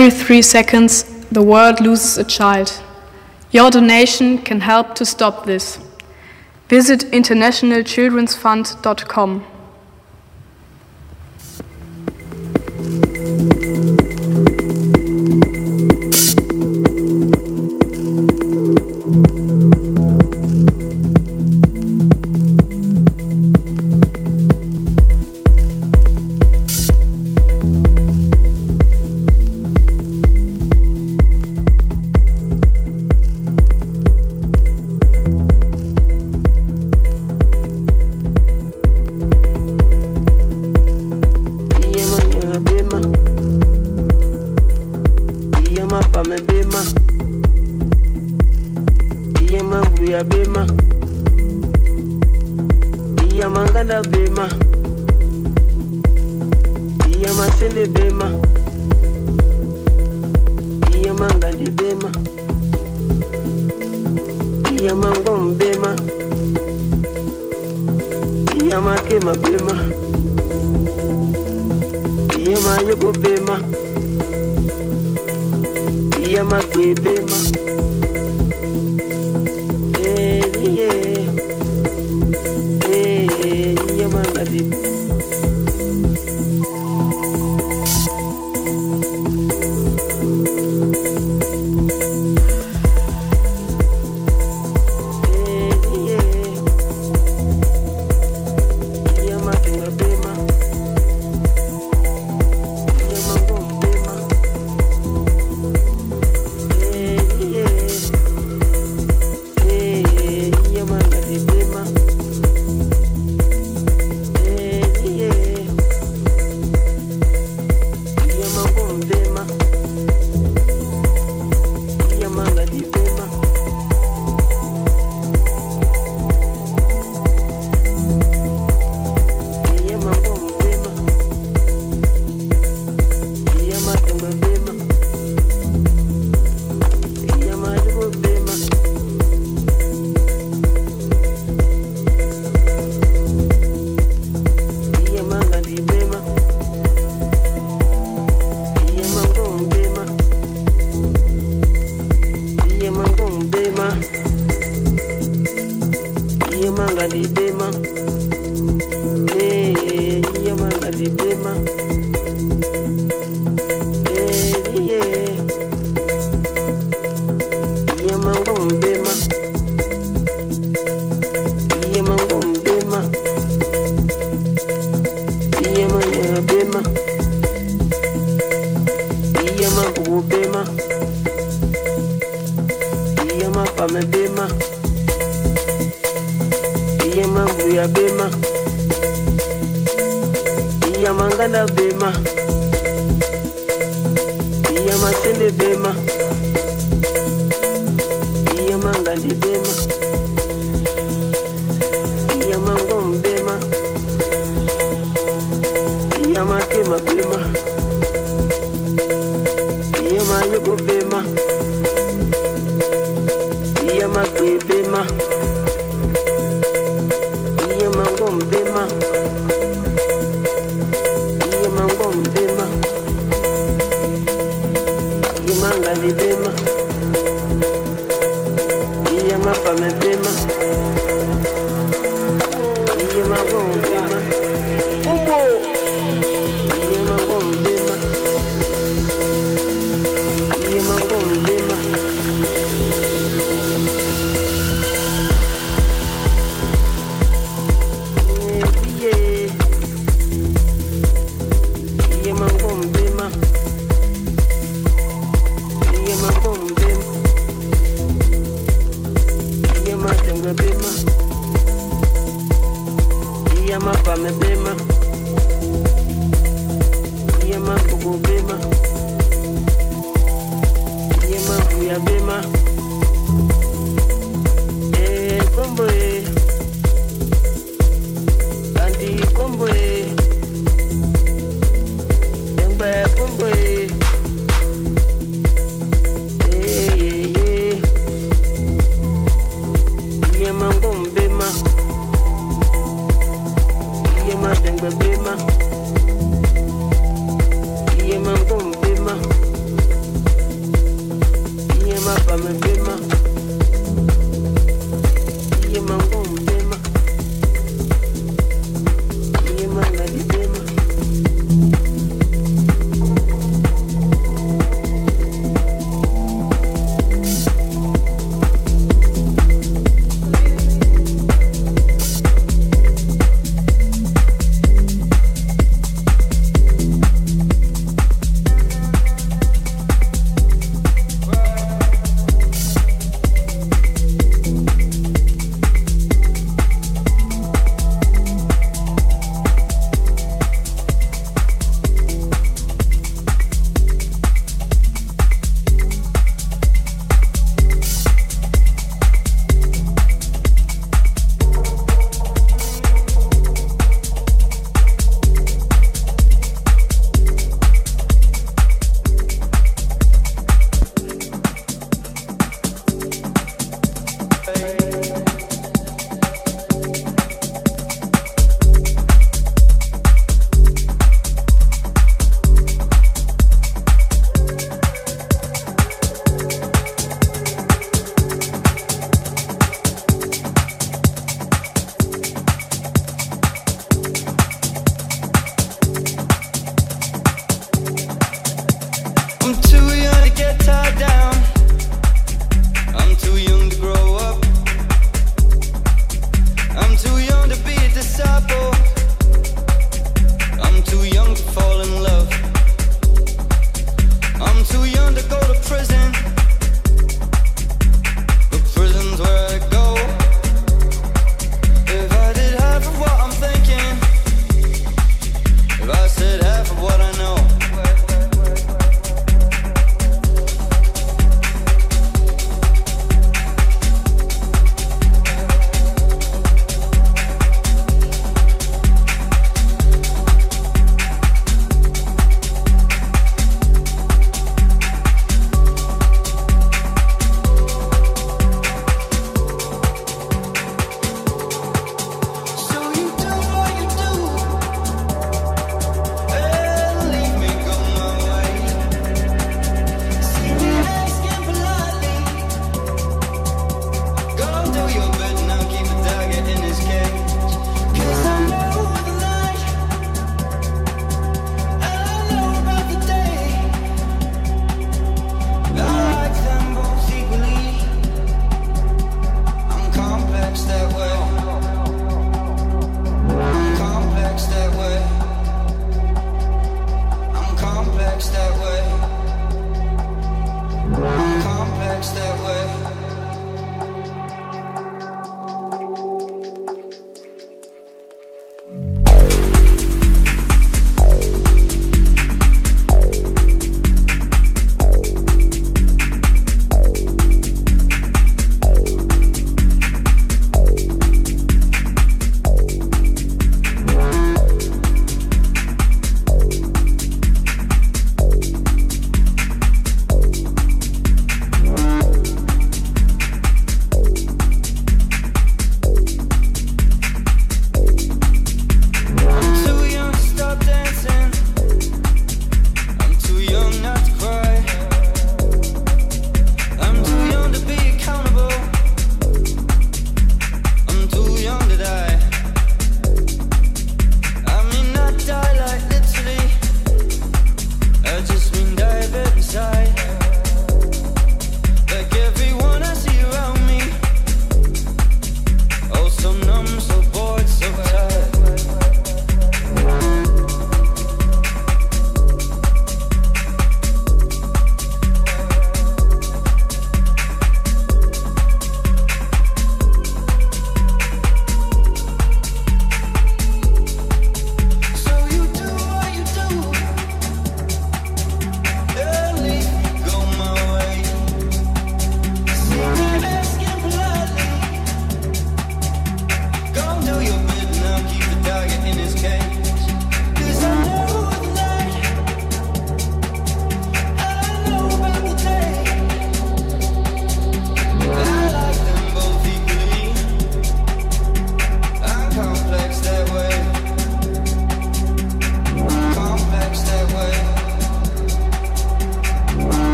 Every three seconds, the world loses a child. Your donation can help to stop this. Visit internationalchildrensfund.com.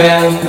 band.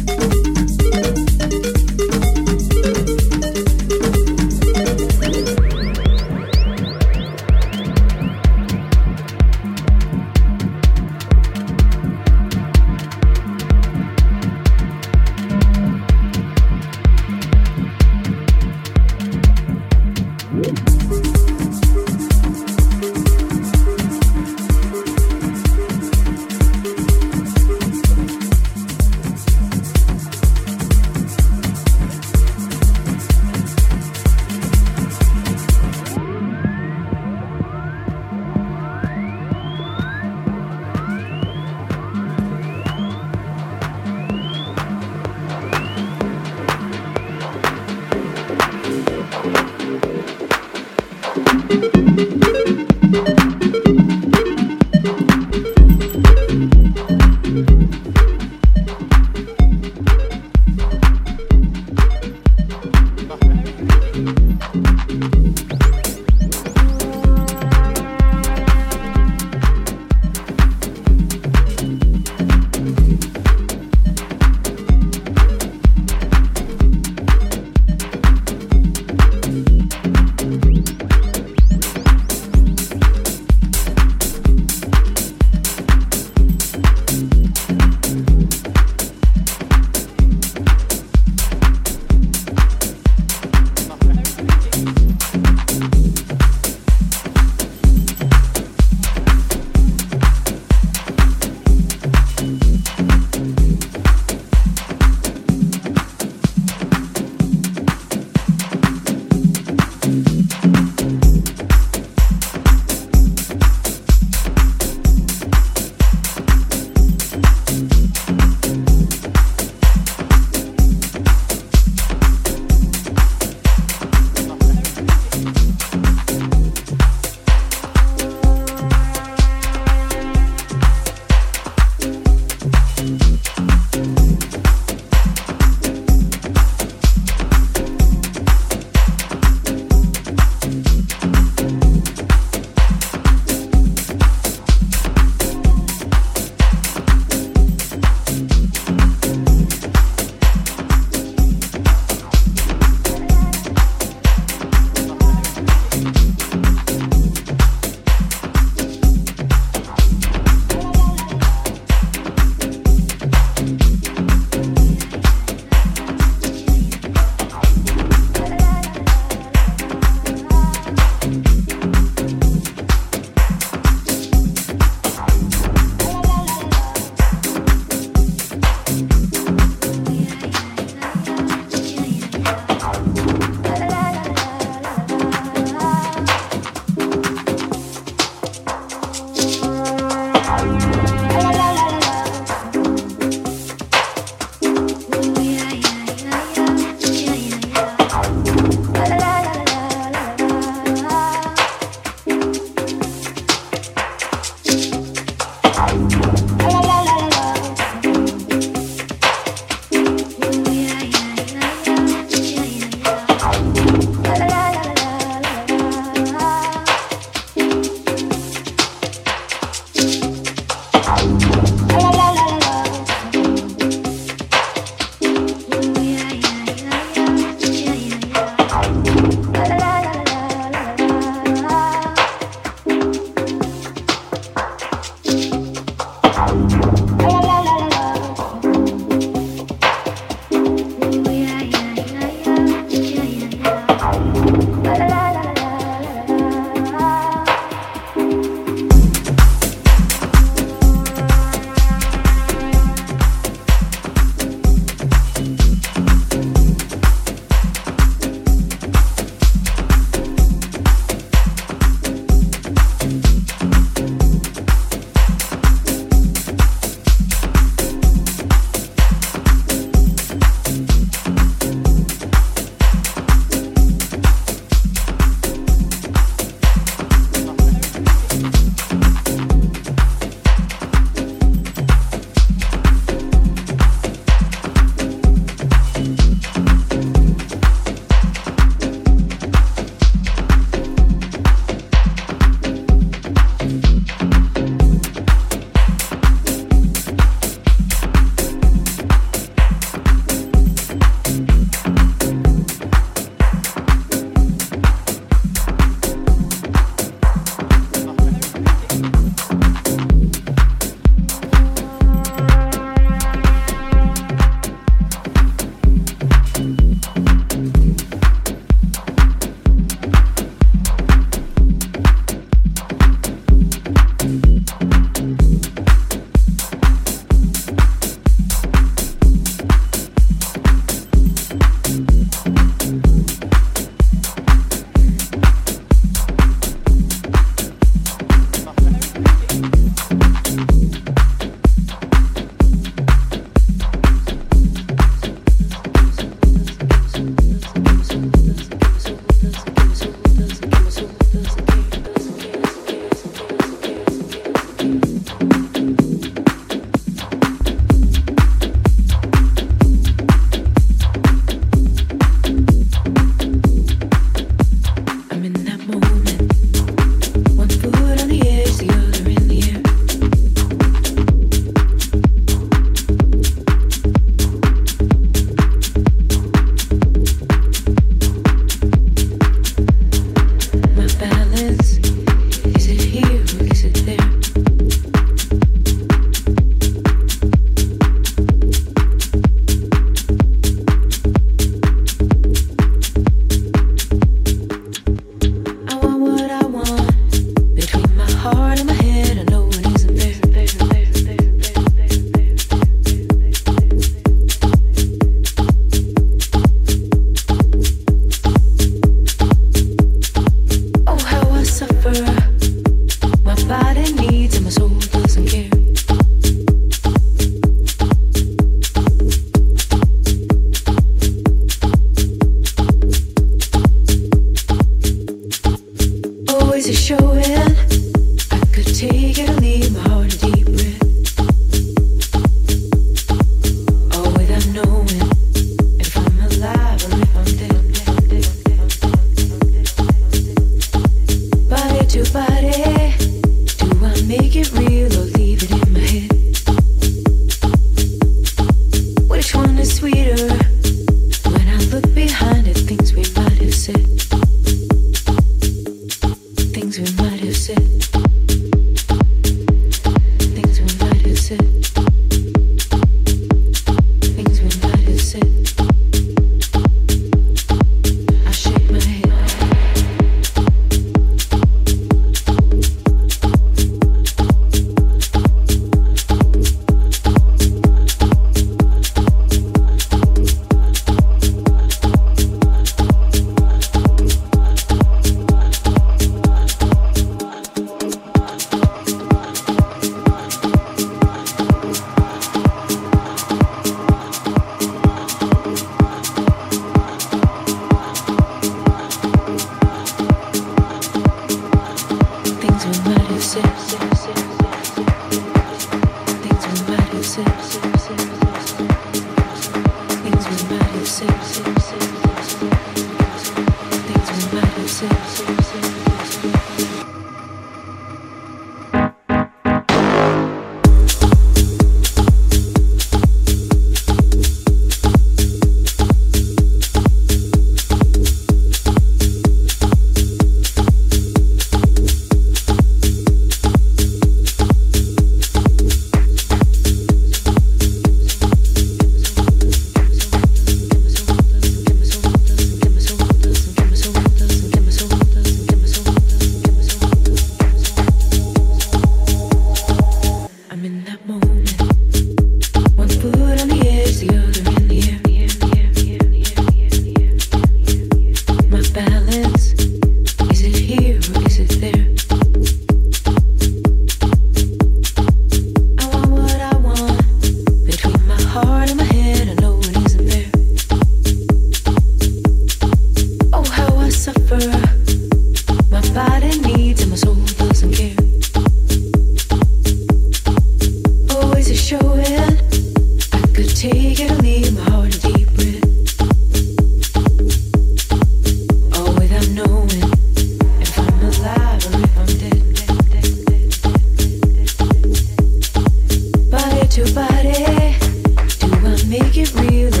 real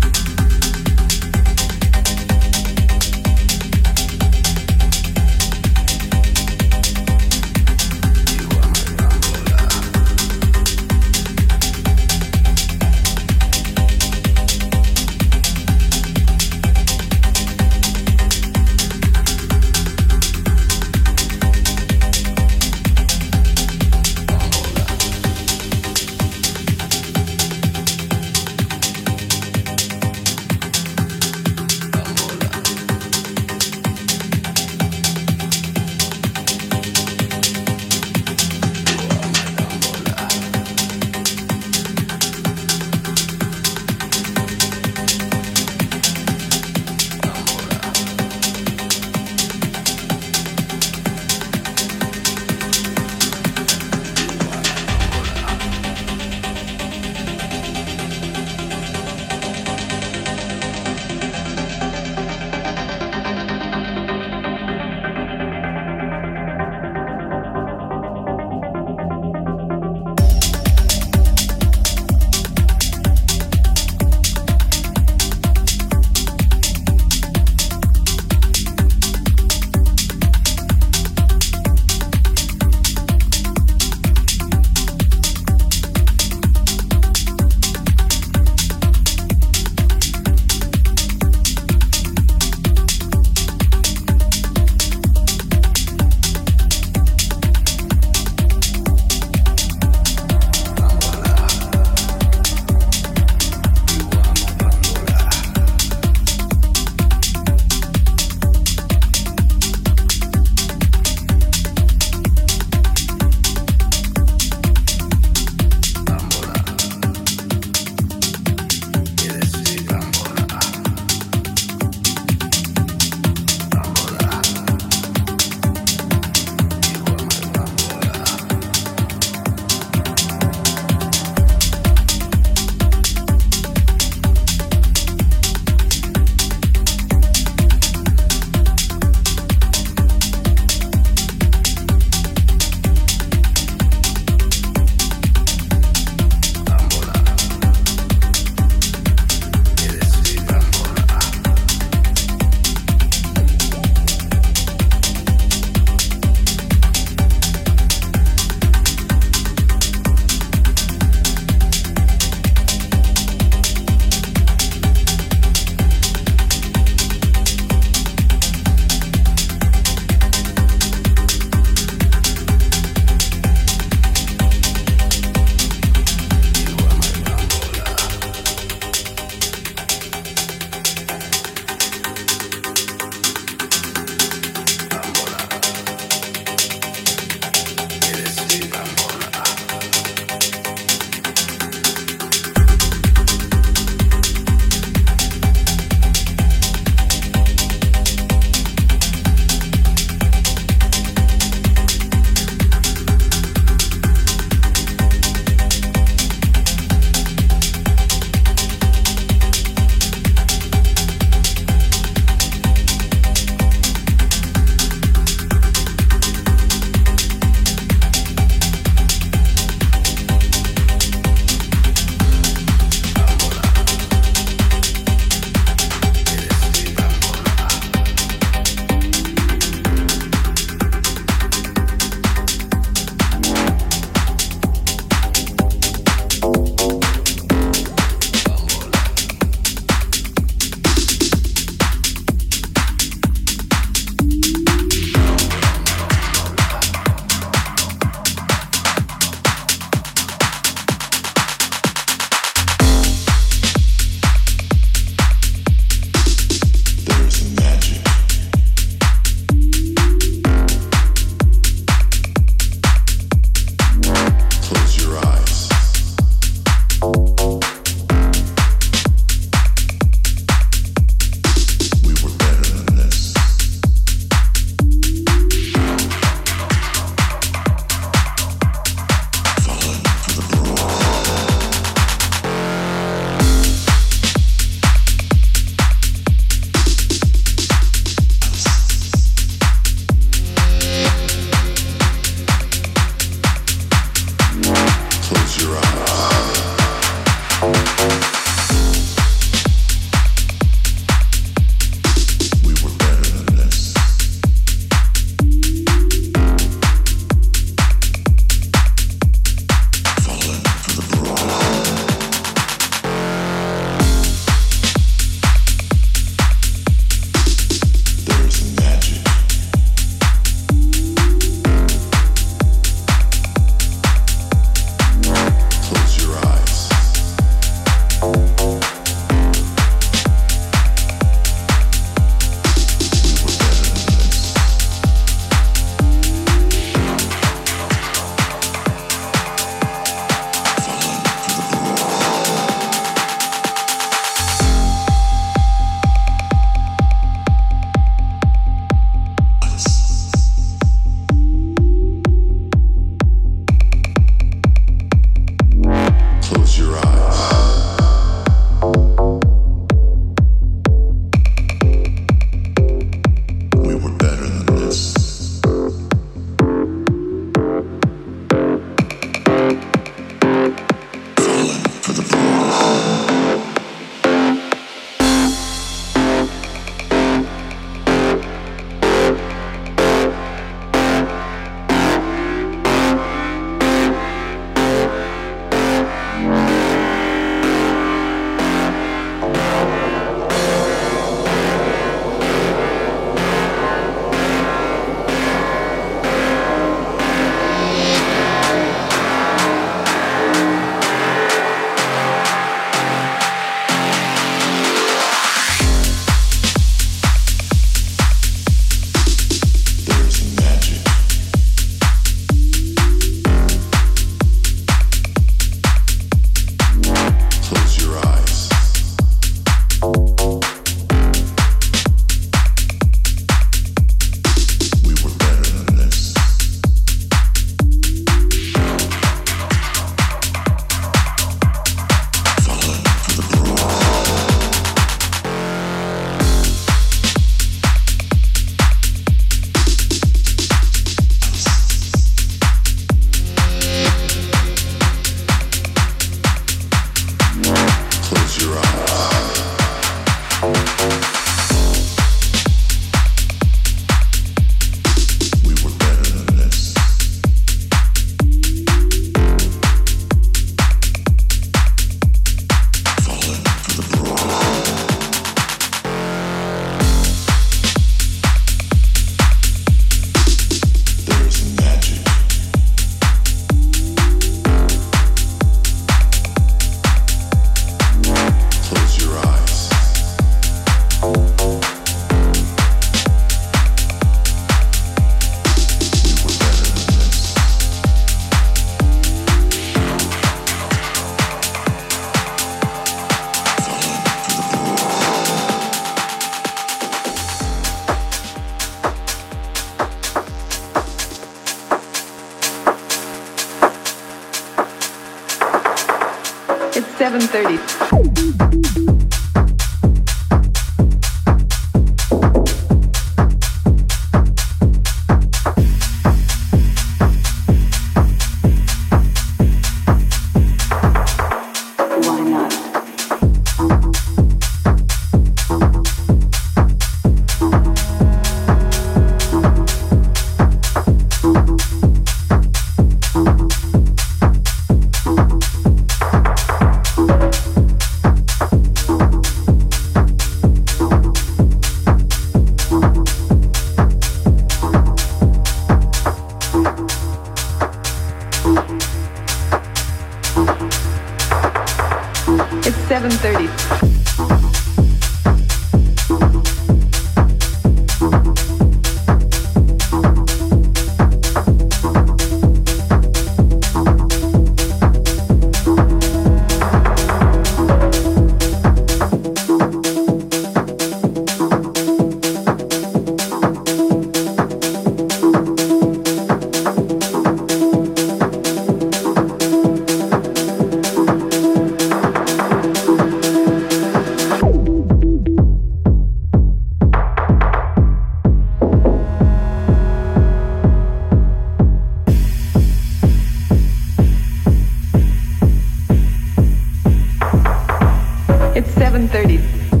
It's 7.30.